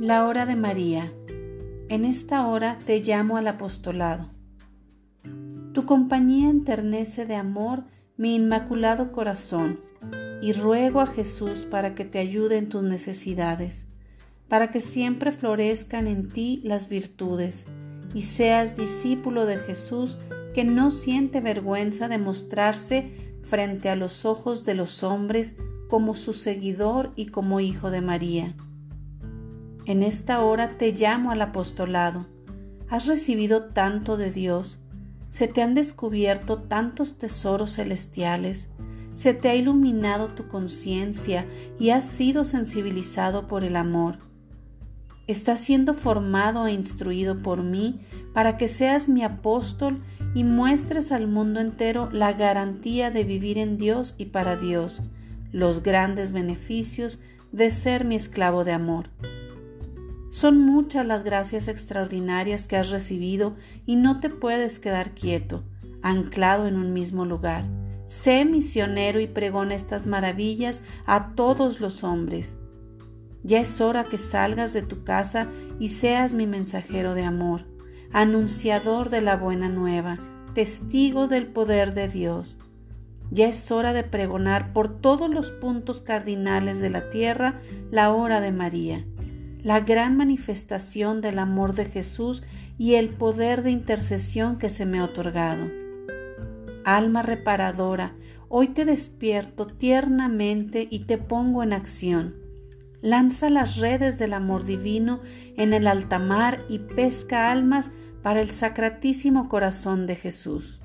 La hora de María. En esta hora te llamo al apostolado. Tu compañía enternece de amor mi inmaculado corazón y ruego a Jesús para que te ayude en tus necesidades, para que siempre florezcan en ti las virtudes y seas discípulo de Jesús que no siente vergüenza de mostrarse frente a los ojos de los hombres como su seguidor y como hijo de María. En esta hora te llamo al apostolado. Has recibido tanto de Dios, se te han descubierto tantos tesoros celestiales, se te ha iluminado tu conciencia y has sido sensibilizado por el amor. Estás siendo formado e instruido por mí para que seas mi apóstol y muestres al mundo entero la garantía de vivir en Dios y para Dios, los grandes beneficios de ser mi esclavo de amor. Son muchas las gracias extraordinarias que has recibido y no te puedes quedar quieto, anclado en un mismo lugar. Sé misionero y pregona estas maravillas a todos los hombres. Ya es hora que salgas de tu casa y seas mi mensajero de amor, anunciador de la buena nueva, testigo del poder de Dios. Ya es hora de pregonar por todos los puntos cardinales de la tierra la hora de María la gran manifestación del amor de Jesús y el poder de intercesión que se me ha otorgado. Alma reparadora, hoy te despierto tiernamente y te pongo en acción. Lanza las redes del amor divino en el alta mar y pesca almas para el sacratísimo corazón de Jesús.